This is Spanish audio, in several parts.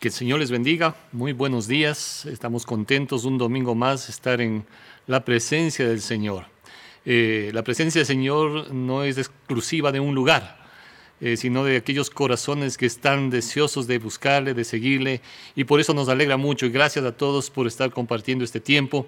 Que el Señor les bendiga. Muy buenos días. Estamos contentos un domingo más estar en la presencia del Señor. Eh, la presencia del Señor no es exclusiva de un lugar, eh, sino de aquellos corazones que están deseosos de buscarle, de seguirle. Y por eso nos alegra mucho. Y gracias a todos por estar compartiendo este tiempo.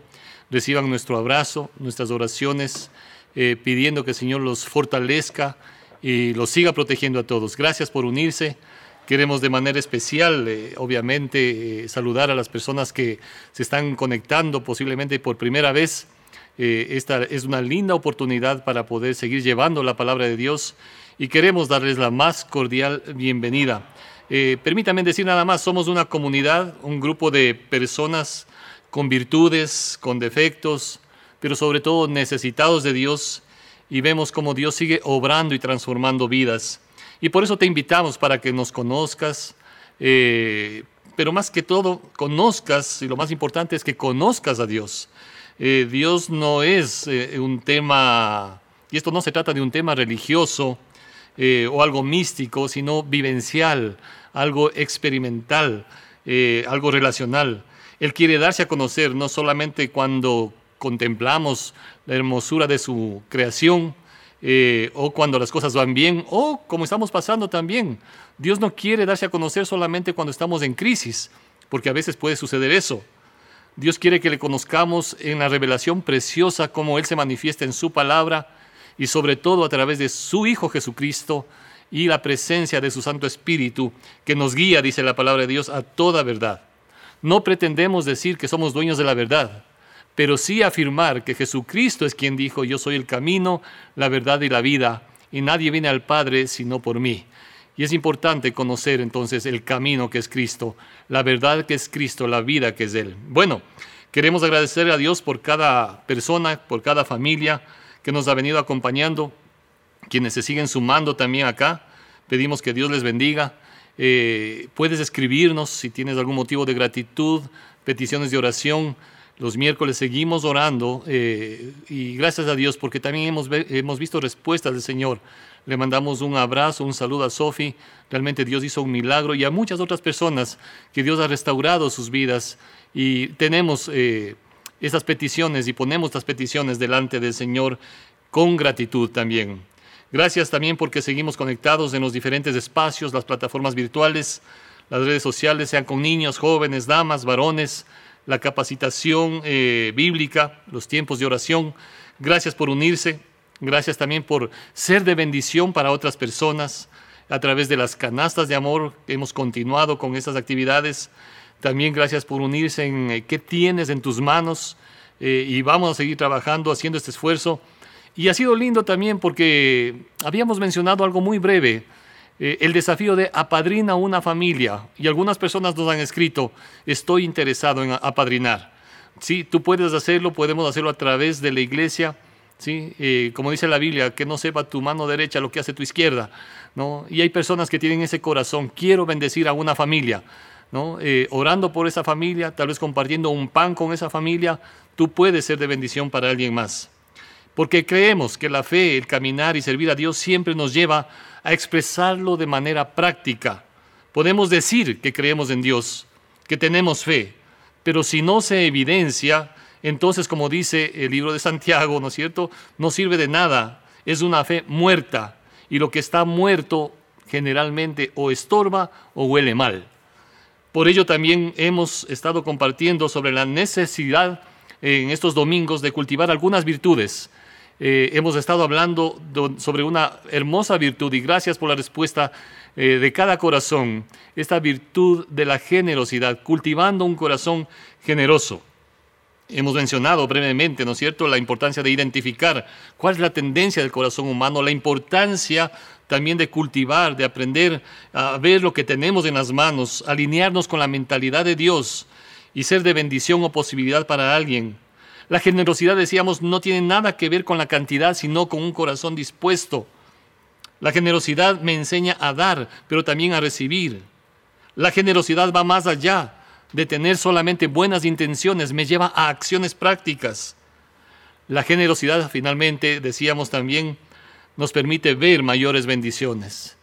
Reciban nuestro abrazo, nuestras oraciones, eh, pidiendo que el Señor los fortalezca y los siga protegiendo a todos. Gracias por unirse. Queremos de manera especial, eh, obviamente, eh, saludar a las personas que se están conectando posiblemente por primera vez. Eh, esta es una linda oportunidad para poder seguir llevando la palabra de Dios y queremos darles la más cordial bienvenida. permítanme decir nada más, somos una comunidad, un grupo de personas con virtudes, con defectos, pero sobre todo necesitados de Dios y vemos cómo Dios sigue obrando y transformando vidas. Y por eso te invitamos para que nos conozcas, eh, pero más que todo, conozcas, y lo más importante es que conozcas a Dios. Eh, Dios no es eh, un tema, y esto no se trata de un tema religioso o algo místico, sino vivencial, algo experimental, algo relacional. Él quiere darse a conocer no solamente cuando contemplamos la hermosura de su creación, eh, o cuando las cosas van bien, o como estamos pasando también. Dios no quiere darse a conocer solamente cuando estamos en crisis, porque a veces puede suceder eso. Dios quiere que le conozcamos en la revelación preciosa, como Él se manifiesta en su palabra y sobre todo a través de su Hijo Jesucristo y la presencia de su Santo Espíritu, que nos guía, dice la palabra de Dios, a toda verdad. No pretendemos decir que somos dueños de la verdad, pero sí afirmar que Jesucristo es quien dijo, yo soy el camino, la verdad y la vida, y nadie viene al Padre sino por mí. Y es importante conocer entonces el camino que es Cristo, la verdad que es Cristo, la vida que es Él. Bueno, queremos agradecer a Dios por cada persona, por cada familia que nos ha venido acompañando, quienes se siguen sumando también acá. Pedimos que Dios les bendiga. Eh, puedes escribirnos si tienes algún motivo de gratitud, peticiones de oración los miércoles seguimos orando eh, y gracias a Dios porque también hemos, hemos visto respuestas del Señor. Le mandamos un abrazo, un saludo a Sofi. Realmente Dios hizo un milagro y a muchas otras personas que Dios ha restaurado sus vidas y tenemos eh, esas peticiones y ponemos estas peticiones delante del Señor con gratitud también. Gracias también porque seguimos conectados en los diferentes espacios, las plataformas virtuales, las redes sociales, sean con niños, jóvenes, damas, varones la capacitación eh, bíblica, los tiempos de oración. Gracias por unirse. Gracias también por ser de bendición para otras personas a través de las canastas de amor. Hemos continuado con estas actividades. También gracias por unirse en eh, qué tienes en tus manos eh, y vamos a seguir trabajando, haciendo este esfuerzo. Y ha sido lindo también porque habíamos mencionado algo muy breve eh, el desafío de apadrina una familia. Y algunas personas nos han escrito, estoy interesado en apadrinar. Sí, tú puedes hacerlo, podemos hacerlo a través de la iglesia. ¿sí? Eh, como dice la Biblia, que no sepa tu mano derecha lo que hace tu izquierda. ¿no? Y hay personas que tienen ese corazón, quiero bendecir a una familia. ¿no? Eh, orando por esa familia, tal vez compartiendo un pan con esa familia, tú puedes ser de bendición para alguien más. Porque creemos que la fe, el caminar y servir a Dios siempre nos lleva a expresarlo de manera práctica. Podemos decir que creemos en Dios, que tenemos fe, pero si no se evidencia, entonces como dice el libro de Santiago, ¿no es cierto? No sirve de nada, es una fe muerta y lo que está muerto generalmente o estorba o huele mal. Por ello también hemos estado compartiendo sobre la necesidad en estos domingos de cultivar algunas virtudes eh, hemos estado hablando sobre una hermosa virtud y gracias por la respuesta eh, de cada corazón, esta virtud de la generosidad, cultivando un corazón generoso. Hemos mencionado brevemente, ¿no es cierto?, la importancia de identificar cuál es la tendencia del corazón humano, la importancia también de cultivar, de aprender a ver lo que tenemos en las manos, alinearnos con la mentalidad de Dios y ser de bendición o posibilidad para alguien. La generosidad, decíamos, no tiene nada que ver con la cantidad, sino con un corazón dispuesto. La generosidad me enseña a dar, pero también a recibir. La generosidad va más allá de tener solamente buenas intenciones, me lleva a acciones prácticas. La generosidad, finalmente, decíamos también, nos permite ver mayores bendiciones.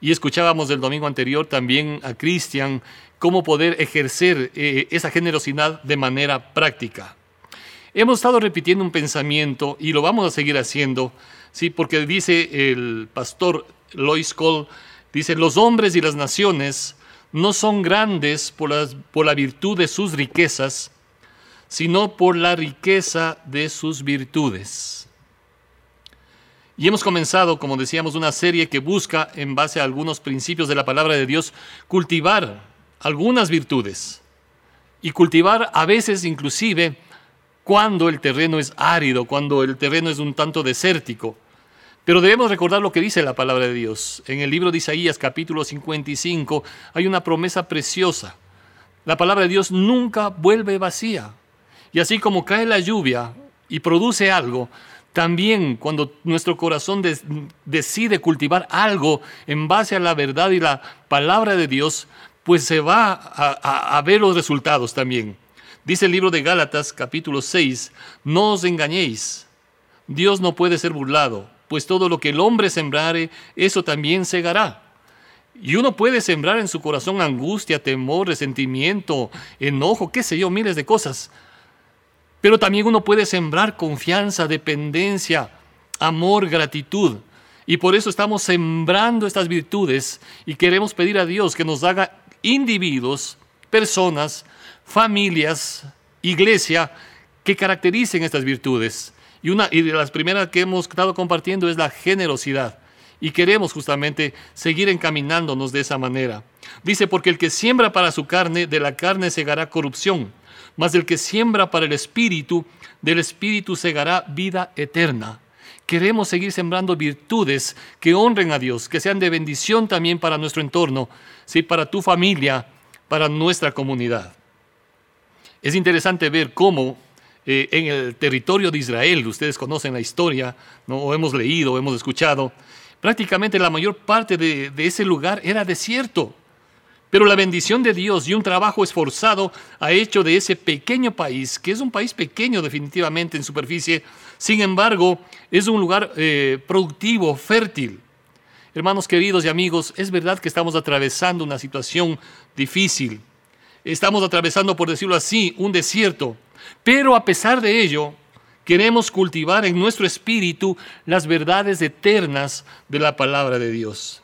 Y escuchábamos del domingo anterior también a Cristian cómo poder ejercer eh, esa generosidad de manera práctica. Hemos estado repitiendo un pensamiento y lo vamos a seguir haciendo, ¿sí? porque dice el pastor Lois Cole, dice, los hombres y las naciones no son grandes por, por la virtud de sus riquezas, sino por la riqueza de sus virtudes. Y hemos comenzado, como decíamos, una serie que busca, en base a algunos principios de la palabra de Dios, cultivar algunas virtudes. Y cultivar a veces inclusive cuando el terreno es árido, cuando el terreno es un tanto desértico. Pero debemos recordar lo que dice la palabra de Dios. En el libro de Isaías capítulo 55 hay una promesa preciosa. La palabra de Dios nunca vuelve vacía. Y así como cae la lluvia y produce algo, también cuando nuestro corazón decide cultivar algo en base a la verdad y la palabra de Dios, pues se va a, ver los resultados también. Dice el libro de Gálatas capítulo 6, no os engañéis, Dios no puede ser burlado, pues todo lo que el hombre sembrare, eso también segará. Y uno puede sembrar en su corazón angustia, temor, resentimiento, enojo, qué sé yo, miles de cosas. Pero también uno puede sembrar confianza, dependencia, amor, gratitud. Y por eso estamos sembrando estas virtudes y queremos pedir a Dios que nos haga individuos, personas, familias, iglesia, que caractericen estas virtudes. Y una y de las primeras que hemos estado compartiendo es la generosidad. Y queremos justamente seguir encaminándonos de esa manera. Dice, porque el que siembra para su carne, de la carne segará corrupción mas el que siembra para el Espíritu, del Espíritu segará vida eterna. Queremos seguir sembrando virtudes que honren a Dios, que sean de bendición también para nuestro entorno, ¿sí? para tu familia, para nuestra comunidad. Es interesante ver cómo eh, en el territorio de Israel, ustedes conocen la historia, ¿no? o hemos leído, o hemos escuchado, prácticamente la mayor parte de ese lugar era desierto. Pero la bendición de Dios y un trabajo esforzado ha hecho de ese pequeño país, que es un país pequeño definitivamente en superficie, sin embargo, es un lugar eh, productivo, fértil. Hermanos queridos y amigos, es verdad que estamos atravesando una situación difícil. Estamos atravesando, por decirlo así, un desierto. Pero a pesar de ello, queremos cultivar en nuestro espíritu las verdades eternas de la palabra de Dios.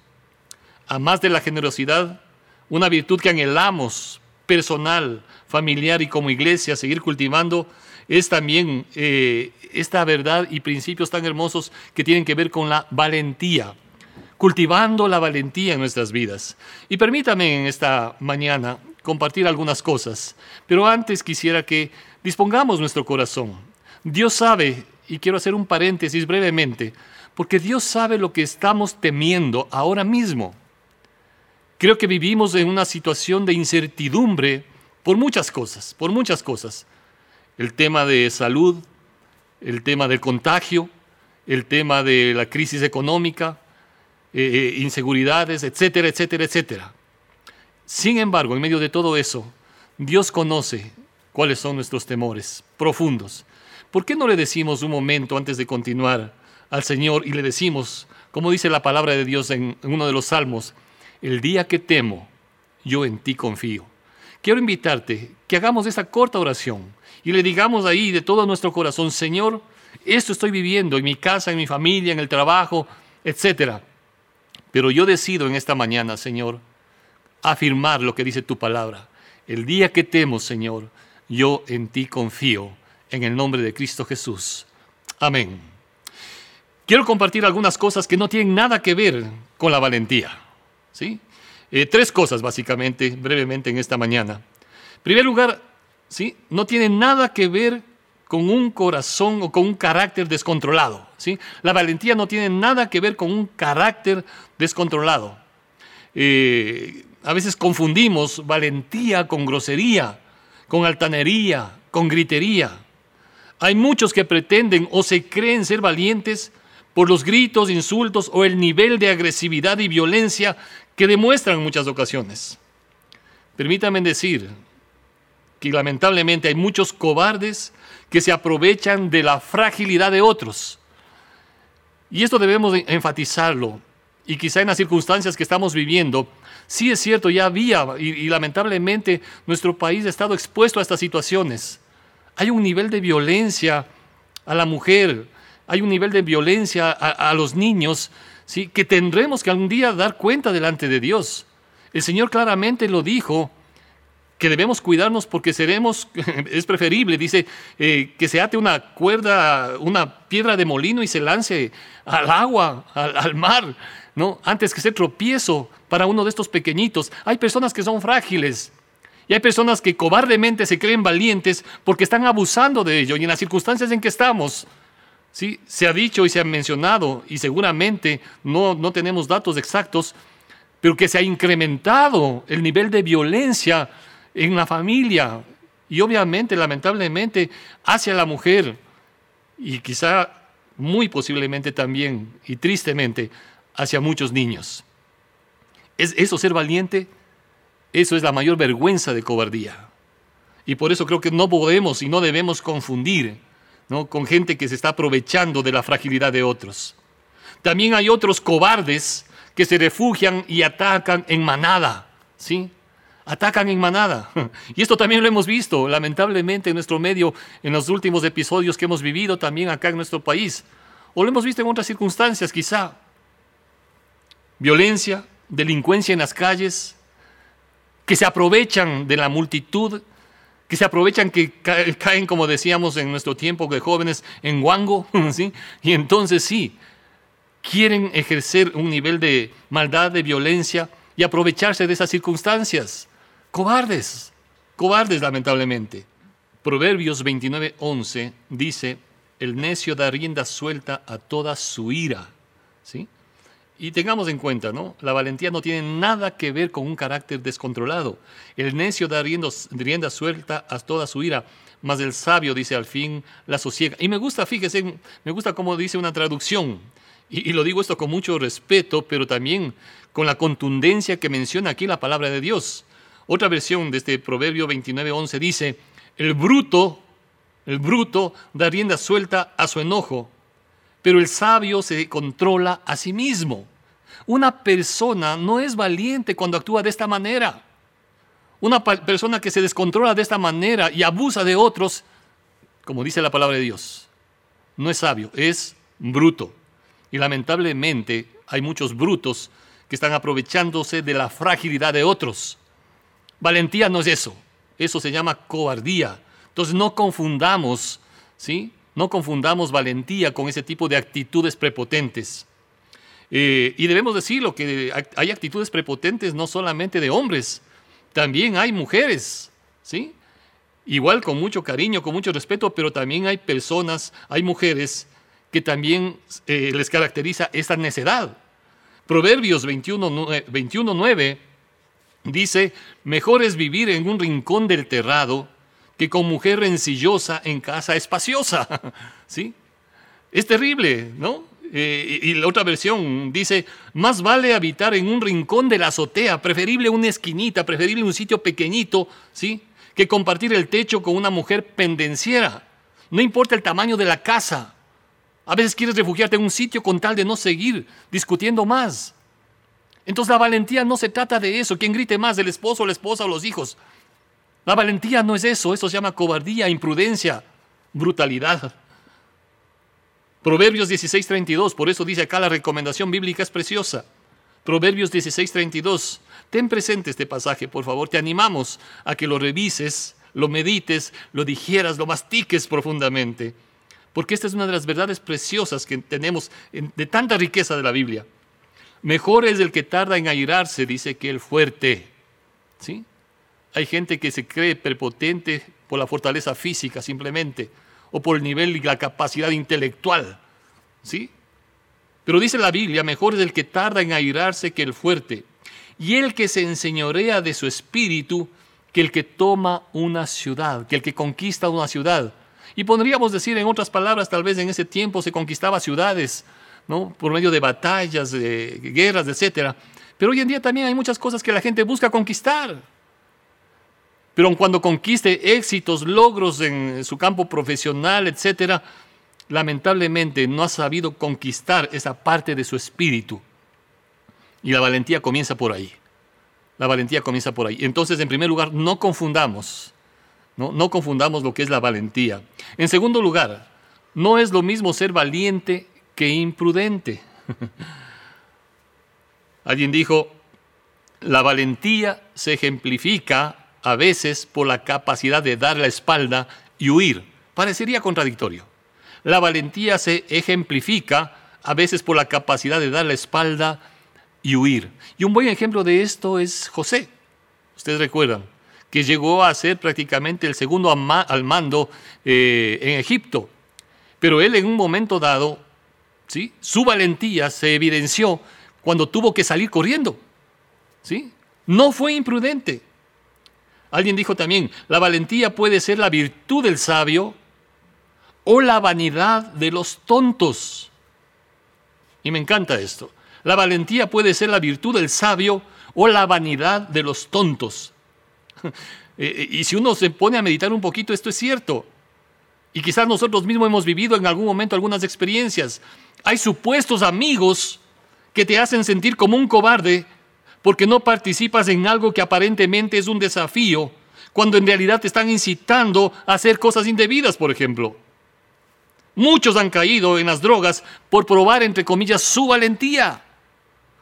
A más de la generosidad, una virtud que anhelamos personal, familiar y como iglesia seguir cultivando es también eh, esta verdad y principios tan hermosos que tienen que ver con la valentía, cultivando la valentía en nuestras vidas. Y permítame en esta mañana compartir algunas cosas, pero antes quisiera que dispongamos nuestro corazón. Dios sabe, y quiero hacer un paréntesis brevemente, porque Dios sabe lo que estamos temiendo ahora mismo. Creo que vivimos en una situación de incertidumbre por muchas cosas, por muchas cosas. El tema de salud, el tema del contagio, el tema de la crisis económica, eh, eh, inseguridades, etcétera, etcétera, etcétera. Sin embargo, en medio de todo eso, Dios conoce cuáles son nuestros temores profundos. ¿Por qué no le decimos un momento antes de continuar al Señor y le decimos, como dice la palabra de Dios en uno de los salmos, el día que temo, yo en ti confío. Quiero invitarte que hagamos esta corta oración y le digamos ahí de todo nuestro corazón, Señor, esto estoy viviendo en mi casa, en mi familia, en el trabajo, etc. Pero yo decido en esta mañana, Señor, afirmar lo que dice tu palabra. El día que temo, Señor, yo en ti confío, en el nombre de Cristo Jesús. Amén. Quiero compartir algunas cosas que no tienen nada que ver con la valentía. ¿sí? Eh, tres cosas básicamente, brevemente en esta mañana. En primer lugar, ¿sí? no tiene nada que ver con un corazón o con un carácter descontrolado. ¿sí? La valentía no tiene nada que ver con un carácter descontrolado. Eh, a veces confundimos valentía con grosería, con altanería, con gritería. Hay muchos que pretenden o se creen ser valientes por los gritos, insultos o el nivel de agresividad y violencia que demuestran en muchas ocasiones. Permítanme decir que lamentablemente hay muchos cobardes que se aprovechan de la fragilidad de otros. Y esto debemos enfatizarlo. y quizá en las circunstancias que estamos viviendo, sí es cierto, ya había, y, lamentablemente nuestro país ha estado expuesto a estas situaciones. Hay un nivel de violencia a la mujer, hay un nivel de violencia a, los niños, ¿sí? que tendremos que algún día dar cuenta delante de Dios. El Señor claramente lo dijo, que debemos cuidarnos porque seremos, es preferible, dice, eh, que se ate una cuerda, una piedra de molino y se lance al agua, al mar, ¿no? Antes que ser tropiezo para uno de estos pequeñitos. Hay personas que son frágiles y hay personas que cobardemente se creen valientes porque están abusando de ello y en las circunstancias en que estamos. ¿sí? Se ha dicho y se ha mencionado y seguramente no, no tenemos datos exactos, pero que se ha incrementado el nivel de violencia en la familia y obviamente, lamentablemente, hacia la mujer y quizá muy posiblemente también y tristemente hacia muchos niños. ¿Es eso ser valiente? Eso es la mayor vergüenza de cobardía. Y por eso creo que no podemos y no debemos confundir ¿no? con gente que se está aprovechando de la fragilidad de otros. También hay otros cobardes que se refugian y atacan en manada, ¿sí? Atacan en manada. Y esto también lo hemos visto, lamentablemente, en nuestro medio, en los últimos episodios que hemos vivido también acá en nuestro país. O lo hemos visto en otras circunstancias, quizá violencia, delincuencia en las calles, que se aprovechan de la multitud, que se aprovechan que caen, como decíamos en nuestro tiempo de jóvenes, en guango. Y entonces sí, quieren ejercer un nivel de maldad, de violencia y aprovecharse de esas circunstancias. Cobardes, cobardes lamentablemente. Proverbios 29:11 dice, el necio da rienda suelta a toda su ira. ¿Sí? Y tengamos en cuenta, ¿no? La valentía no tiene nada que ver con un carácter descontrolado. El necio da rienda, suelta a toda su ira, mas el sabio, dice al fin, la sosiega. Y me gusta, fíjese, me gusta cómo dice una traducción. Y lo digo esto con mucho respeto, pero también con la contundencia que menciona aquí la palabra de Dios. Otra versión de este Proverbio 29.11 dice, el bruto, el bruto da rienda suelta a su enojo, pero el sabio se controla a sí mismo. Una persona no es valiente cuando actúa de esta manera. Una persona que se descontrola de esta manera y abusa de otros, como dice la palabra de Dios, no es sabio, es bruto. Y lamentablemente hay muchos brutos que están aprovechándose de la fragilidad de otros. Valentía no es eso, eso se llama cobardía. Entonces no confundamos, ¿sí? No confundamos valentía con ese tipo de actitudes prepotentes. Eh, y debemos decirlo, que hay actitudes prepotentes no solamente de hombres, también hay mujeres, ¿sí? Igual con mucho cariño, con mucho respeto, pero también hay personas, hay mujeres que también eh, les caracteriza esta necedad. Proverbios 21.9 21, dice, mejor es vivir en un rincón del terrado que con mujer rencillosa en casa espaciosa. ¿Sí? Es terrible, ¿no? Eh, y la otra versión dice, más vale habitar en un rincón de la azotea, preferible una esquinita, preferible un sitio pequeñito, ¿sí? Que compartir el techo con una mujer pendenciera. No importa el tamaño de la casa. A veces quieres refugiarte en un sitio con tal de no seguir discutiendo más. Entonces la valentía no se trata de eso, quien grite más, el esposo, la esposa o los hijos. La valentía no es eso, eso se llama cobardía, imprudencia, brutalidad. Proverbios 16:32, por eso dice acá la recomendación bíblica es preciosa. Proverbios 16:32, ten presente este pasaje, por favor, te animamos a que lo revises, lo medites, lo digieras, lo mastiques profundamente, porque esta es una de las verdades preciosas que tenemos de tanta riqueza de la Biblia. Mejor es el que tarda en airarse, dice, que el fuerte. ¿Sí? Hay gente que se cree prepotente por la fortaleza física simplemente o por el nivel y la capacidad intelectual. ¿Sí? Pero dice la Biblia, mejor es el que tarda en airarse que el fuerte, y el que se enseñorea de su espíritu que el que toma una ciudad, que el que conquista una ciudad. Y podríamos decir en otras palabras, tal vez en ese tiempo se conquistaba ciudades, ¿no? Por medio de batallas, de guerras, etc. Pero hoy en día también hay muchas cosas que la gente busca conquistar. Pero cuando conquiste éxitos, logros en su campo profesional, etcétera, lamentablemente no ha sabido conquistar esa parte de su espíritu. Y la valentía comienza por ahí. La valentía comienza por ahí. Entonces, en primer lugar, no confundamos, no, no confundamos lo que es la valentía. En segundo lugar, no es lo mismo ser valiente que imprudente. Alguien dijo, la valentía se ejemplifica a veces por la capacidad de dar la espalda y huir. Parecería contradictorio. La valentía se ejemplifica a veces por la capacidad de dar la espalda y huir. Y un buen ejemplo de esto es José. Ustedes recuerdan que llegó a ser prácticamente el segundo al mando eh, en Egipto. Pero él en un momento dado, ¿sí? su valentía se evidenció cuando tuvo que salir corriendo. ¿sí? No fue imprudente. Alguien dijo también, la valentía puede ser la virtud del sabio o la vanidad de los tontos. Y me encanta esto. La valentía puede ser la virtud del sabio o la vanidad de los tontos. Eh, eh, y si uno se pone a meditar un poquito, esto es cierto. Y quizás nosotros mismos hemos vivido en algún momento algunas experiencias. Hay supuestos amigos que te hacen sentir como un cobarde porque no participas en algo que aparentemente es un desafío, cuando en realidad te están incitando a hacer cosas indebidas, por ejemplo. Muchos han caído en las drogas por probar, entre comillas, su valentía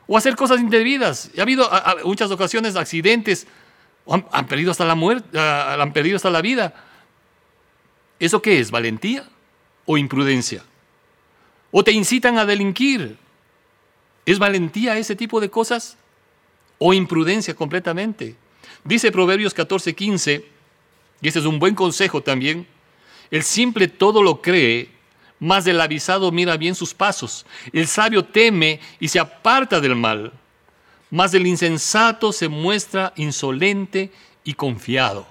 o hacer cosas indebidas. Ha habido muchas ocasiones accidentes, han, perdido hasta la muerte, han perdido hasta la vida. ¿Eso qué es? ¿Valentía o imprudencia? ¿O te incitan a delinquir? ¿Es valentía ese tipo de cosas? ¿O imprudencia completamente? Dice Proverbios 14:15, y ese es un buen consejo también, el simple todo lo cree, más del avisado mira bien sus pasos. El sabio teme y se aparta del mal, más del insensato se muestra insolente y confiado.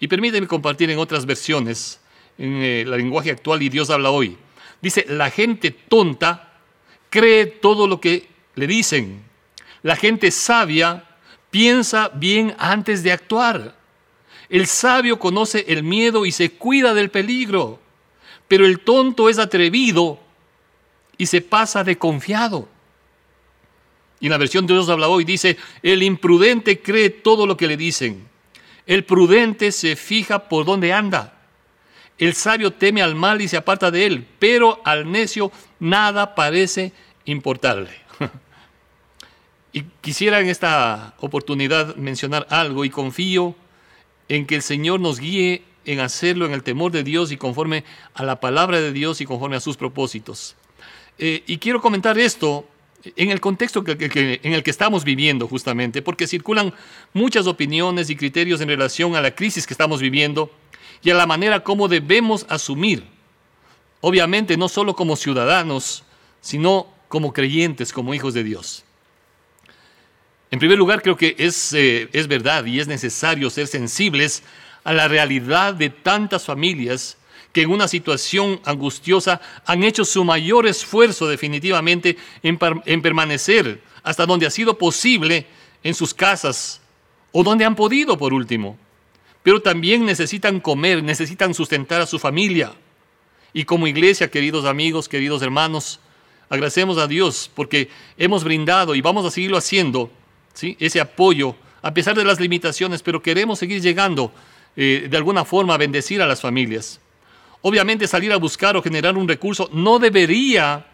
Y permíteme compartir en otras versiones, en el eh, lenguaje actual y Dios habla hoy. Dice, la gente tonta cree todo lo que le dicen. La gente sabia piensa bien antes de actuar. El sabio conoce el miedo y se cuida del peligro pero el tonto es atrevido y se pasa de confiado. Y en la versión de Dios habla hoy dice, el imprudente cree todo lo que le dicen. El prudente se fija por dónde anda. El sabio teme al mal y se aparta de él, pero al necio nada parece importarle. y quisiera en esta oportunidad mencionar algo y confío en que el Señor nos guíe en hacerlo en el temor de Dios y conforme a la palabra de Dios y conforme a sus propósitos. Eh, y quiero comentar esto en el contexto en el que estamos viviendo justamente, porque circulan muchas opiniones y criterios en relación a la crisis que estamos viviendo y a la manera como debemos asumir, obviamente no solo como ciudadanos, sino como creyentes, como hijos de Dios. En primer lugar, creo que es, eh, es verdad y es necesario ser sensibles a la realidad de tantas familias que en una situación angustiosa han hecho su mayor esfuerzo definitivamente en, permanecer hasta donde ha sido posible en sus casas o donde han podido por último. Pero también necesitan comer, necesitan sustentar a su familia. Y como iglesia, queridos amigos, queridos hermanos, agradecemos a Dios porque hemos brindado y vamos a seguirlo haciendo ¿sí? ese apoyo a pesar de las limitaciones, pero queremos seguir llegando eh, de alguna forma bendecir a las familias. Obviamente salir a buscar o generar un recurso no debería,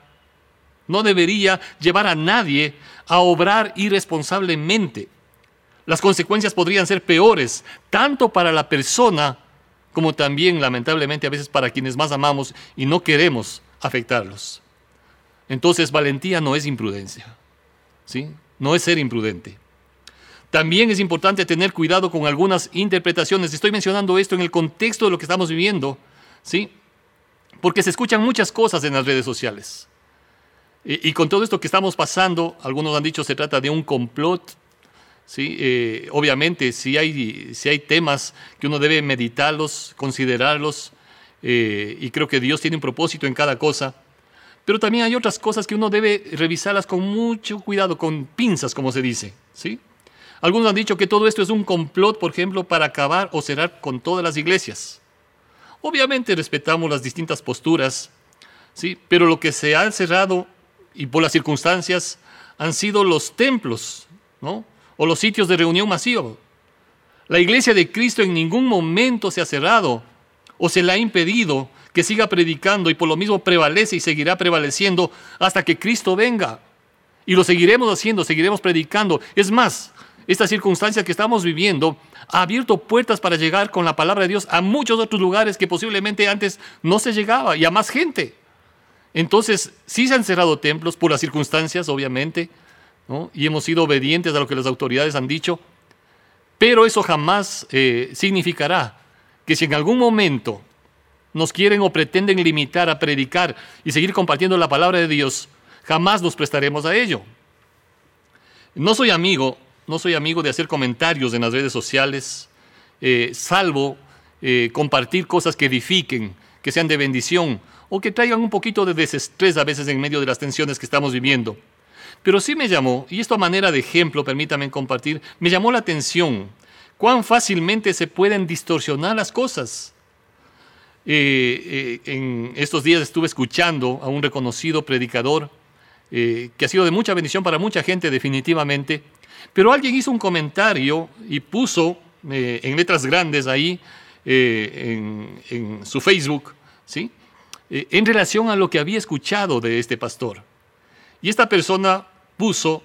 no debería llevar a nadie a obrar irresponsablemente. Las consecuencias podrían ser peores, tanto para la persona como también, lamentablemente, a veces para quienes más amamos y no queremos afectarlos. Entonces, valentía no es imprudencia, ¿sí? No es ser imprudente. También es importante tener cuidado con algunas interpretaciones. Estoy mencionando esto en el contexto de lo que estamos viviendo, ¿sí? Porque se escuchan muchas cosas en las redes sociales. Y, con todo esto que estamos pasando, algunos han dicho se trata de un complot. ¿sí? Eh, obviamente, si hay, si hay temas que uno debe meditarlos, considerarlos, eh, y creo que Dios tiene un propósito en cada cosa. Pero también hay otras cosas que uno debe revisarlas con mucho cuidado, con pinzas, como se dice. ¿sí? Algunos han dicho que todo esto es un complot, por ejemplo, para acabar o cerrar con todas las iglesias. Obviamente respetamos las distintas posturas, ¿sí? pero lo que se ha cerrado y por las circunstancias han sido los templos, ¿no? O los sitios de reunión masiva. La iglesia de Cristo en ningún momento se ha cerrado o se le ha impedido que siga predicando y por lo mismo prevalece y seguirá prevaleciendo hasta que Cristo venga. Y lo seguiremos haciendo, seguiremos predicando. Es más, esta circunstancia que estamos viviendo ha abierto puertas para llegar con la palabra de Dios a muchos otros lugares que posiblemente antes no se llegaba y a más gente. Entonces, sí se han cerrado templos por las circunstancias, obviamente, y hemos sido obedientes a lo que las autoridades han dicho, pero eso jamás eh, significará que si en algún momento nos quieren o pretenden limitar a predicar y seguir compartiendo la palabra de Dios, jamás nos prestaremos a ello. No soy amigo, no soy amigo de hacer comentarios en las redes sociales, eh, salvo eh, compartir cosas que edifiquen, que sean de bendición o que traigan un poquito de desestrés a veces en medio de las tensiones que estamos viviendo. Pero sí me llamó, y esto a manera de ejemplo, permítame compartir, me llamó la atención cuán fácilmente se pueden distorsionar las cosas. Eh, en estos días estuve escuchando a un reconocido predicador que ha sido de mucha bendición para mucha gente definitivamente, pero alguien hizo un comentario y puso en letras grandes ahí en, en, su Facebook, ¿sí? en relación a lo que había escuchado de este pastor. Y esta persona puso,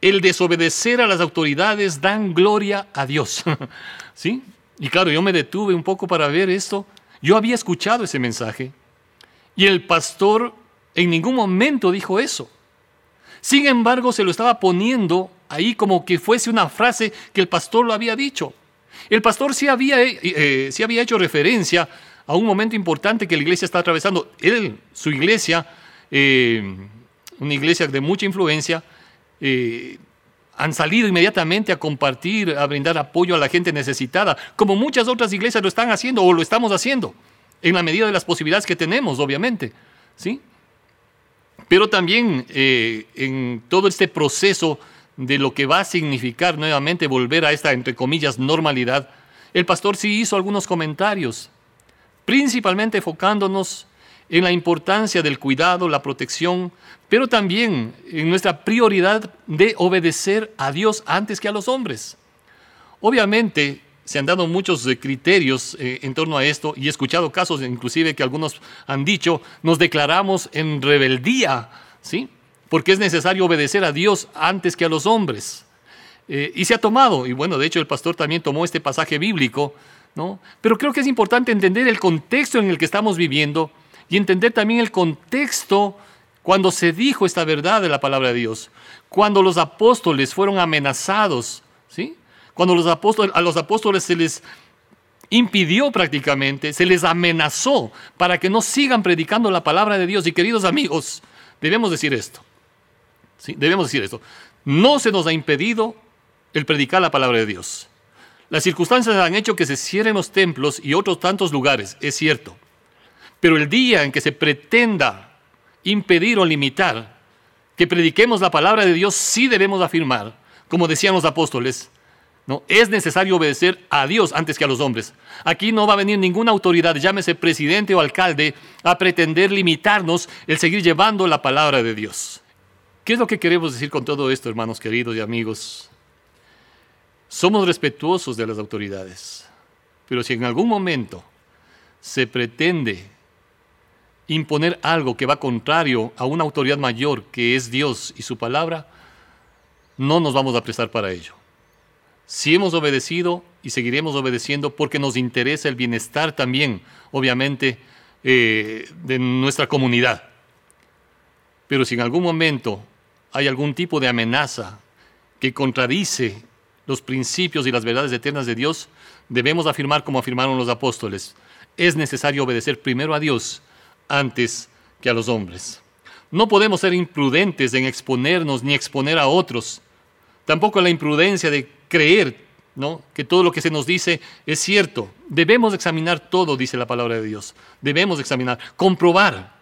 el desobedecer a las autoridades dan gloria a Dios. ¿Sí? Y claro, yo me detuve un poco para ver esto yo había escuchado ese mensaje y el pastor en ningún momento dijo eso. Sin embargo, se lo estaba poniendo ahí como que fuese una frase que el pastor lo había dicho. El pastor sí había, eh, eh, había hecho referencia a un momento importante que la iglesia está atravesando. Él, su iglesia, eh, una iglesia de mucha influencia, han salido inmediatamente a compartir, a brindar apoyo a la gente necesitada, como muchas otras iglesias lo están haciendo o lo estamos haciendo, en la medida de las posibilidades que tenemos, obviamente. ¿sí? Pero también en todo este proceso de lo que va a significar nuevamente volver a esta, entre comillas, normalidad, el pastor sí hizo algunos comentarios, principalmente enfocándonos en la importancia del cuidado, la protección, pero también en nuestra prioridad de obedecer a Dios antes que a los hombres. Obviamente, se han dado muchos criterios eh, en torno a esto y he escuchado casos inclusive que algunos han dicho, nos declaramos en rebeldía, ¿sí? Porque es necesario obedecer a Dios antes que a los hombres. Eh, y se ha tomado, y bueno, de hecho el pastor también tomó este pasaje bíblico, ¿no? Pero creo que es importante entender el contexto en el que estamos viviendo y entender también el contexto cuando se dijo esta verdad de la palabra de Dios, cuando los apóstoles fueron amenazados, ¿sí? Cuando los apóstoles, a los apóstoles se les impidió prácticamente, se les amenazó para que no sigan predicando la palabra de Dios. Y queridos amigos, debemos decir esto. Debemos decir esto. No se nos ha impedido el predicar la palabra de Dios. Las circunstancias han hecho que se cierren los templos y otros tantos lugares, es cierto. Pero el día en que se pretenda impedir o limitar que prediquemos la palabra de Dios, sí debemos afirmar, como decían los apóstoles, ¿no? es necesario obedecer a Dios antes que a los hombres. Aquí no va a venir ninguna autoridad, llámese presidente o alcalde, a pretender limitarnos el seguir llevando la palabra de Dios. ¿Qué es lo que queremos decir con todo esto, hermanos queridos y amigos? Somos respetuosos de las autoridades, pero si en algún momento se pretende imponer algo que va contrario a una autoridad mayor que es Dios y su palabra, no nos vamos a prestar para ello. Si hemos obedecido y seguiremos obedeciendo porque nos interesa el bienestar también, obviamente, eh, de nuestra comunidad. Pero si en algún momento hay algún tipo de amenaza que contradice los principios y las verdades eternas de Dios, debemos afirmar como afirmaron los apóstoles, es necesario obedecer primero a Dios antes que a los hombres. No podemos ser imprudentes en exponernos ni exponer a otros. Tampoco la imprudencia de creer ¿no? que todo lo que se nos dice es cierto. Debemos examinar todo, dice la palabra de Dios. Debemos examinar, comprobar.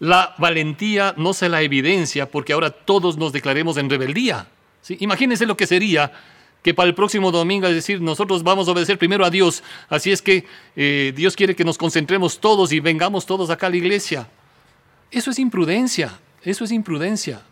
La valentía no se la evidencia porque ahora todos nos declaremos en rebeldía. Imagínense lo que sería que para el próximo domingo, es decir, nosotros vamos a obedecer primero a Dios, así es que eh, Dios quiere que nos concentremos todos y vengamos todos acá a la iglesia. Eso es imprudencia, eso es imprudencia.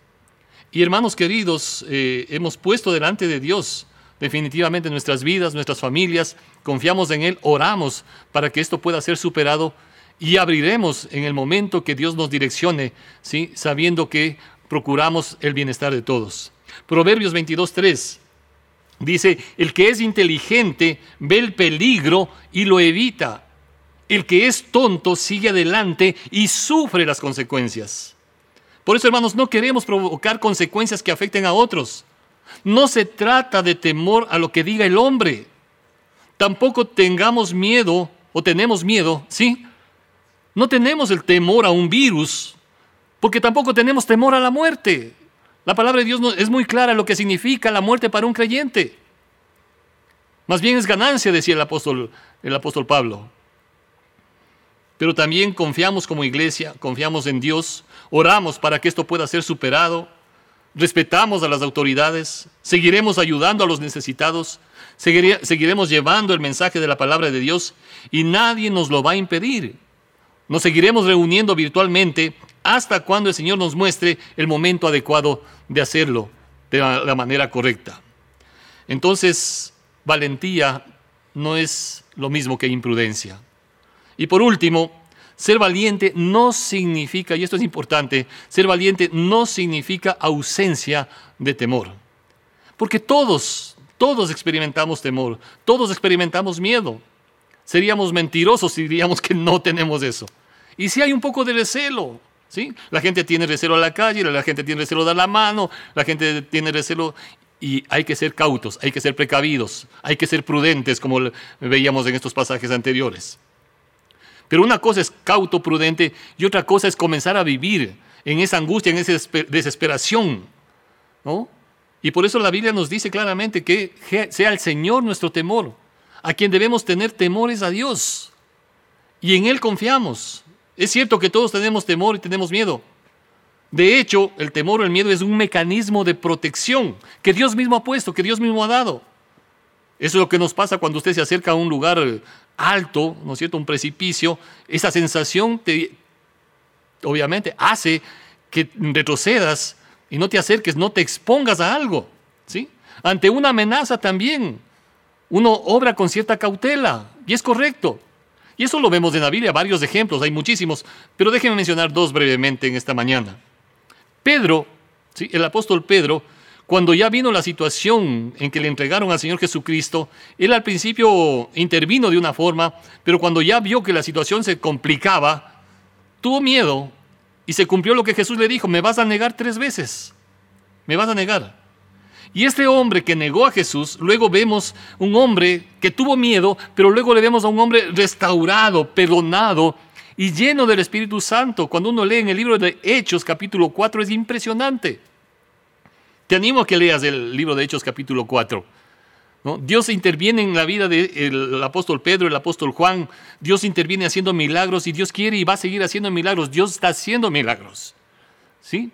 Y hermanos queridos, eh, hemos puesto delante de Dios definitivamente nuestras vidas, nuestras familias, confiamos en Él, oramos para que esto pueda ser superado y abriremos en el momento que Dios nos direccione, ¿sí? sabiendo que procuramos el bienestar de todos. Proverbios 22.3 dice, el que es inteligente ve el peligro y lo evita. El que es tonto sigue adelante y sufre las consecuencias. Por eso, hermanos, no queremos provocar consecuencias que afecten a otros. No se trata de temor a lo que diga el hombre. Tampoco tengamos miedo o tenemos miedo, ¿sí? No tenemos el temor a un virus, porque tampoco tenemos temor a la muerte. La palabra de Dios es muy clara lo que significa la muerte para un creyente. Más bien es ganancia, decía el apóstol, el apóstol Pablo. Pero también confiamos como iglesia, confiamos en Dios, oramos para que esto pueda ser superado, respetamos a las autoridades, seguiremos ayudando a los necesitados, seguiremos llevando el mensaje de la palabra de Dios y nadie nos lo va a impedir. Nos seguiremos reuniendo virtualmente hasta cuando el Señor nos muestre el momento adecuado de hacerlo de la manera correcta. Entonces, valentía no es lo mismo que imprudencia. Y por último, ser valiente no significa, y esto es importante, ser valiente no significa ausencia de temor. Porque todos, todos experimentamos temor, todos experimentamos miedo. Seríamos mentirosos si diríamos que no tenemos eso. Y si hay un poco de recelo, ¿sí? La gente tiene recelo a la calle, la gente tiene recelo de la mano, la gente tiene recelo y hay que ser cautos, hay que ser precavidos, hay que ser prudentes, como veíamos en estos pasajes anteriores. Pero una cosa es cauto, prudente, y otra cosa es comenzar a vivir en esa angustia, en esa desesperación. ¿no? Y por eso la Biblia nos dice claramente que sea el Señor nuestro temor. A quien debemos tener temores a Dios. Y en Él confiamos. Es cierto que todos tenemos temor y tenemos miedo. De hecho, el temor o el miedo es un mecanismo de protección que Dios mismo ha puesto, que Dios mismo ha dado. Eso es lo que nos pasa cuando usted se acerca a un lugar alto, ¿no es cierto?, un precipicio, esa sensación te, obviamente hace que retrocedas y no te acerques, no te expongas a algo, ¿sí? Ante una amenaza también, uno obra con cierta cautela, y es correcto. Y eso lo vemos en la Biblia, varios ejemplos, hay muchísimos, pero déjenme mencionar dos brevemente en esta mañana. Pedro, ¿sí? el apóstol Pedro, cuando ya vino la situación en que le entregaron al Señor Jesucristo, él al principio intervino de una forma, pero cuando ya vio que la situación se complicaba, tuvo miedo y se cumplió lo que Jesús le dijo, me vas a negar tres veces, me vas a negar. Y este hombre que negó a Jesús, luego vemos un hombre que tuvo miedo, pero luego le vemos a un hombre restaurado, perdonado y lleno del Espíritu Santo. Cuando uno lee en el libro de Hechos capítulo 4 es impresionante. Te animo a que leas el libro de Hechos capítulo 4. ¿no? Dios interviene en la vida del apóstol Pedro, el apóstol Juan. Dios interviene haciendo milagros y Dios quiere y va a seguir haciendo milagros. Dios está haciendo milagros. ¿Sí?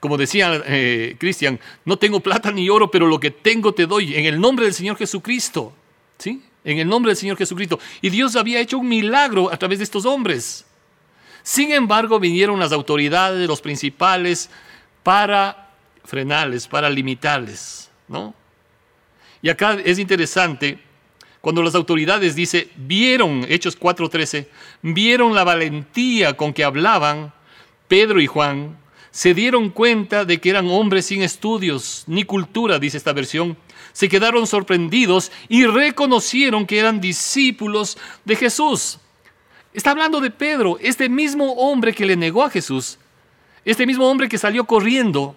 Como decía eh, Cristian, no tengo plata ni oro, pero lo que tengo te doy en el nombre del Señor Jesucristo. ¿Sí? En el nombre del Señor Jesucristo. Y Dios había hecho un milagro a través de estos hombres. Sin embargo, vinieron las autoridades, los principales, para frenarles, para limitarles, ¿no? Y acá es interesante cuando las autoridades dice, vieron, Hechos 4:13, vieron la valentía con que hablaban Pedro y Juan, se dieron cuenta de que eran hombres sin estudios ni cultura, dice esta versión, se quedaron sorprendidos y reconocieron que eran discípulos de Jesús. Está hablando de Pedro, este mismo hombre que le negó a Jesús, este mismo hombre que salió corriendo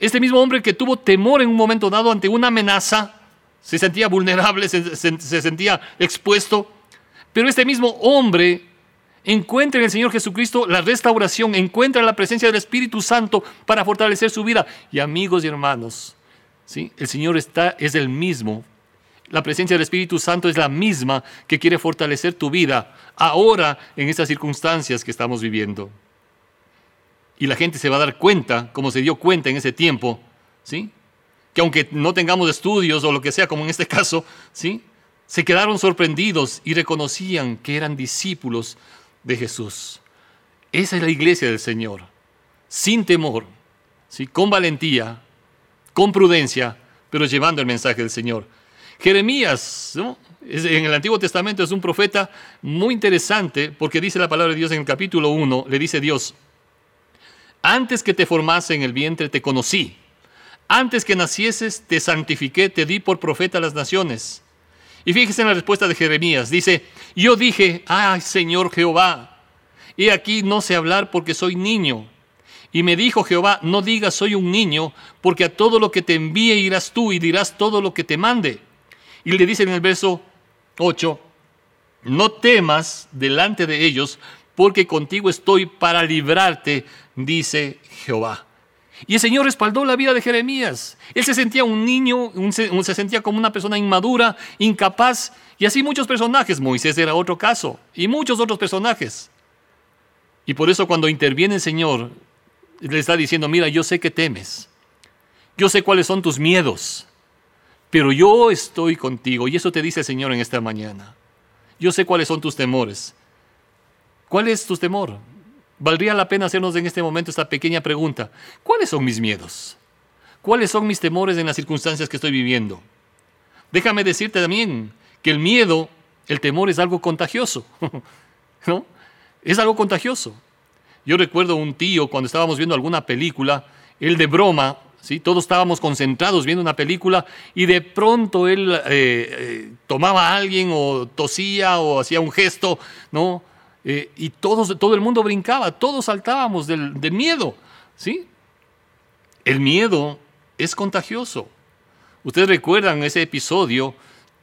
este mismo hombre que tuvo temor en un momento dado ante una amenaza, se sentía vulnerable, se, sentía expuesto, pero este mismo hombre encuentra en el Señor Jesucristo la restauración, encuentra la presencia del Espíritu Santo para fortalecer su vida. Y amigos y hermanos, ¿sí? el Señor está, es el mismo. La presencia del Espíritu Santo es la misma que quiere fortalecer tu vida ahora en estas circunstancias que estamos viviendo y la gente se va a dar cuenta, como se dio cuenta en ese tiempo, ¿sí? Que aunque no tengamos estudios o lo que sea, como en este caso, ¿sí? Se quedaron sorprendidos y reconocían que eran discípulos de Jesús. Esa es la iglesia del Señor, sin temor, ¿sí? con valentía, con prudencia, pero llevando el mensaje del Señor. Jeremías, en el Antiguo Testamento es un profeta muy interesante porque dice la palabra de Dios en el capítulo 1, le dice Dios, antes que te formase en el vientre te conocí, antes que nacieses te santifiqué, te di por profeta a las naciones. Y fíjese en la respuesta de Jeremías, dice, yo dije, ay Señor Jehová, y aquí no sé hablar porque soy niño. Y me dijo Jehová, no digas soy un niño, porque a todo lo que te envíe irás tú y dirás todo lo que te mande. Y le dice en el verso 8, no temas delante de ellos, porque contigo estoy para librarte, dice Jehová. Y el Señor respaldó la vida de Jeremías. Él se sentía un niño, se sentía como una persona inmadura, incapaz, y así muchos personajes. Moisés era otro caso, y muchos otros personajes. Y por eso cuando interviene el Señor, le está diciendo, mira, yo sé que temes, yo sé cuáles son tus miedos, pero yo estoy contigo. Y eso te dice el Señor en esta mañana. Yo sé cuáles son tus temores. ¿Cuál es tu temor? Valdría la pena hacernos en este momento esta pequeña pregunta. ¿Cuáles son mis miedos? ¿Cuáles son mis temores en las circunstancias que estoy viviendo? Déjame decirte también que el miedo, el temor es algo contagioso. ¿No? Es algo contagioso. Yo recuerdo un tío cuando estábamos viendo alguna película, él de broma, ¿sí? todos estábamos concentrados viendo una película y de pronto él eh, eh, tomaba a alguien o tosía o hacía un gesto, ¿no? Eh, y todos, todo el mundo brincaba, todos saltábamos del, miedo, ¿sí? El miedo es contagioso. Ustedes recuerdan ese episodio,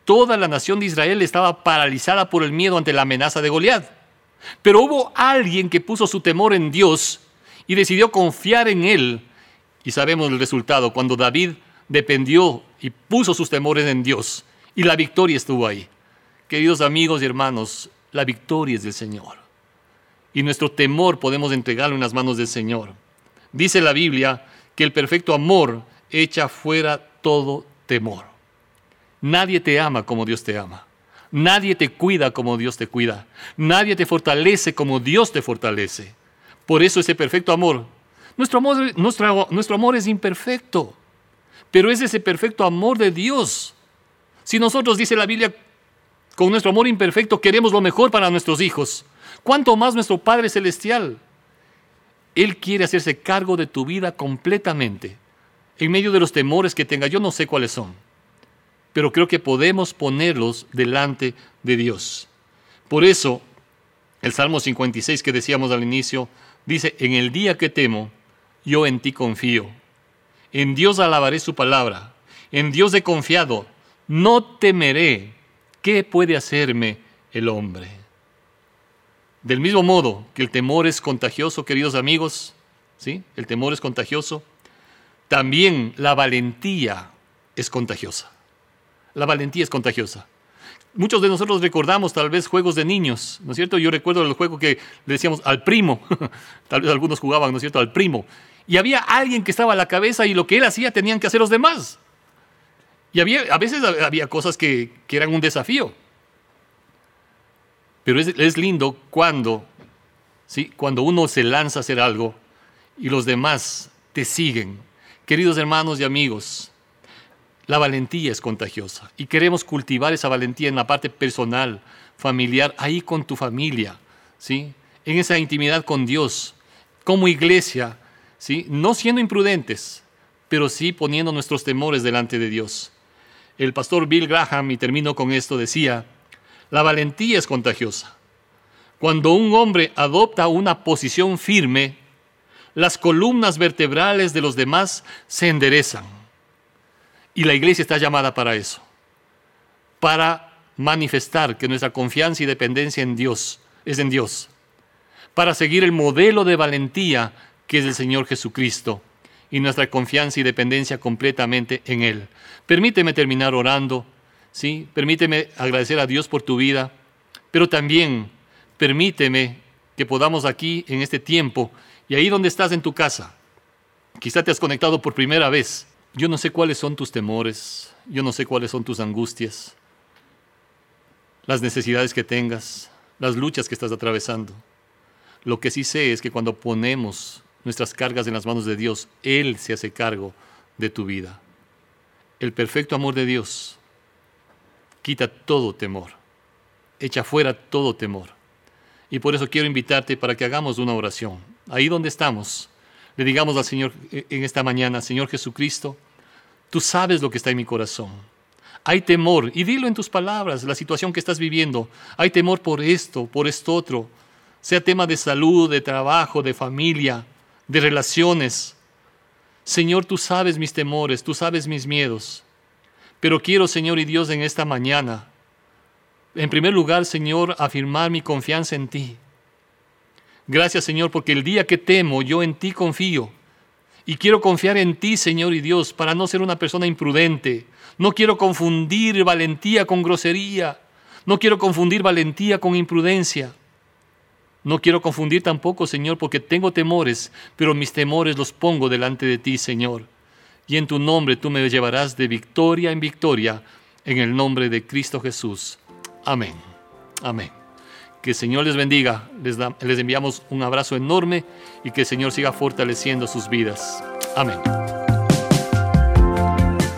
toda la nación de Israel estaba paralizada por el miedo ante la amenaza de Goliat. Pero hubo alguien que puso su temor en Dios y decidió confiar en Él. Y sabemos el resultado, cuando David dependió y puso sus temores en Dios. Y la victoria estuvo ahí. Queridos amigos y hermanos, la victoria es del Señor. Y nuestro temor podemos entregarlo en las manos del Señor. Dice la Biblia que el perfecto amor echa fuera todo temor. Nadie te ama como Dios te ama. Nadie te cuida como Dios te cuida. Nadie te fortalece como Dios te fortalece. Por eso ese perfecto amor. Nuestro amor, nuestro amor es imperfecto, pero es ese perfecto amor de Dios. Si nosotros, dice la Biblia, con nuestro amor imperfecto queremos lo mejor para nuestros hijos, ¿cuánto más nuestro Padre Celestial? Él quiere hacerse cargo de tu vida completamente, en medio de los temores que tenga. Yo no sé cuáles son pero creo que podemos ponerlos delante de Dios. Por eso, el Salmo 56 que decíamos al inicio, dice, en el día que temo, yo en ti confío. En Dios alabaré su palabra. En Dios he confiado. No temeré. ¿Qué puede hacerme el hombre? Del mismo modo que el temor es contagioso, queridos amigos, ¿sí? El temor es contagioso. También la valentía es contagiosa. La valentía es contagiosa. Muchos de nosotros recordamos tal vez juegos de niños, ¿no es cierto? Yo recuerdo el juego que le decíamos al primo, tal vez algunos jugaban, ¿no es cierto?, al primo. Y había alguien que estaba a la cabeza y lo que él hacía tenían que hacer los demás. Y había, a veces había cosas que, eran un desafío. Pero es, es, lindo cuando, ¿sí? cuando uno se lanza a hacer algo y los demás te siguen. Queridos hermanos y amigos, la valentía es contagiosa y queremos cultivar esa valentía en la parte personal, familiar, ahí con tu familia, ¿sí? En esa intimidad con Dios, como iglesia, ¿sí? No siendo imprudentes, pero sí poniendo nuestros temores delante de Dios. El pastor Bill Graham, y termino con esto, decía, la valentía es contagiosa. Cuando un hombre adopta una posición firme, las columnas vertebrales de los demás se enderezan y la iglesia está llamada para eso, para manifestar que nuestra confianza y dependencia en Dios es en Dios, para seguir el modelo de valentía que es el Señor Jesucristo y nuestra confianza y dependencia completamente en Él. Permíteme terminar orando, ¿sí? Permíteme agradecer a Dios por tu vida, pero también permíteme que podamos aquí en este tiempo y ahí donde estás en tu casa, quizá te has conectado por primera vez, yo no sé cuáles son tus temores, yo no sé cuáles son tus angustias, las necesidades que tengas, las luchas que estás atravesando. Lo que sí sé es que cuando ponemos nuestras cargas en las manos de Dios. Él se hace cargo de tu vida. El perfecto amor de Dios quita todo temor, echa fuera todo temor. Y por eso quiero invitarte para que hagamos una oración. Ahí donde estamos, le digamos al Señor en esta mañana, Señor Jesucristo, tú sabes lo que está en mi corazón. Hay temor, y dilo en tus palabras, la situación que estás viviendo. Hay temor por esto, por esto otro, sea tema de salud, de trabajo, de familia, de relaciones. Señor, tú sabes mis temores, tú sabes mis miedos. Pero quiero, Señor y Dios, en esta mañana, en primer lugar, Señor, afirmar mi confianza en ti. Gracias, Señor, porque el día que temo, yo en ti confío. Y quiero confiar en ti, Señor y Dios, para no ser una persona imprudente. No quiero confundir valentía con grosería. No quiero confundir valentía con imprudencia. No quiero confundir tampoco, Señor, porque tengo temores, pero mis temores los pongo delante de ti, Señor. Y en tu nombre tú me llevarás de victoria en victoria, en el nombre de Cristo Jesús. Amén. Amén. Que el Señor les bendiga. Les, les enviamos un abrazo enorme y que el Señor siga fortaleciendo sus vidas. Amén.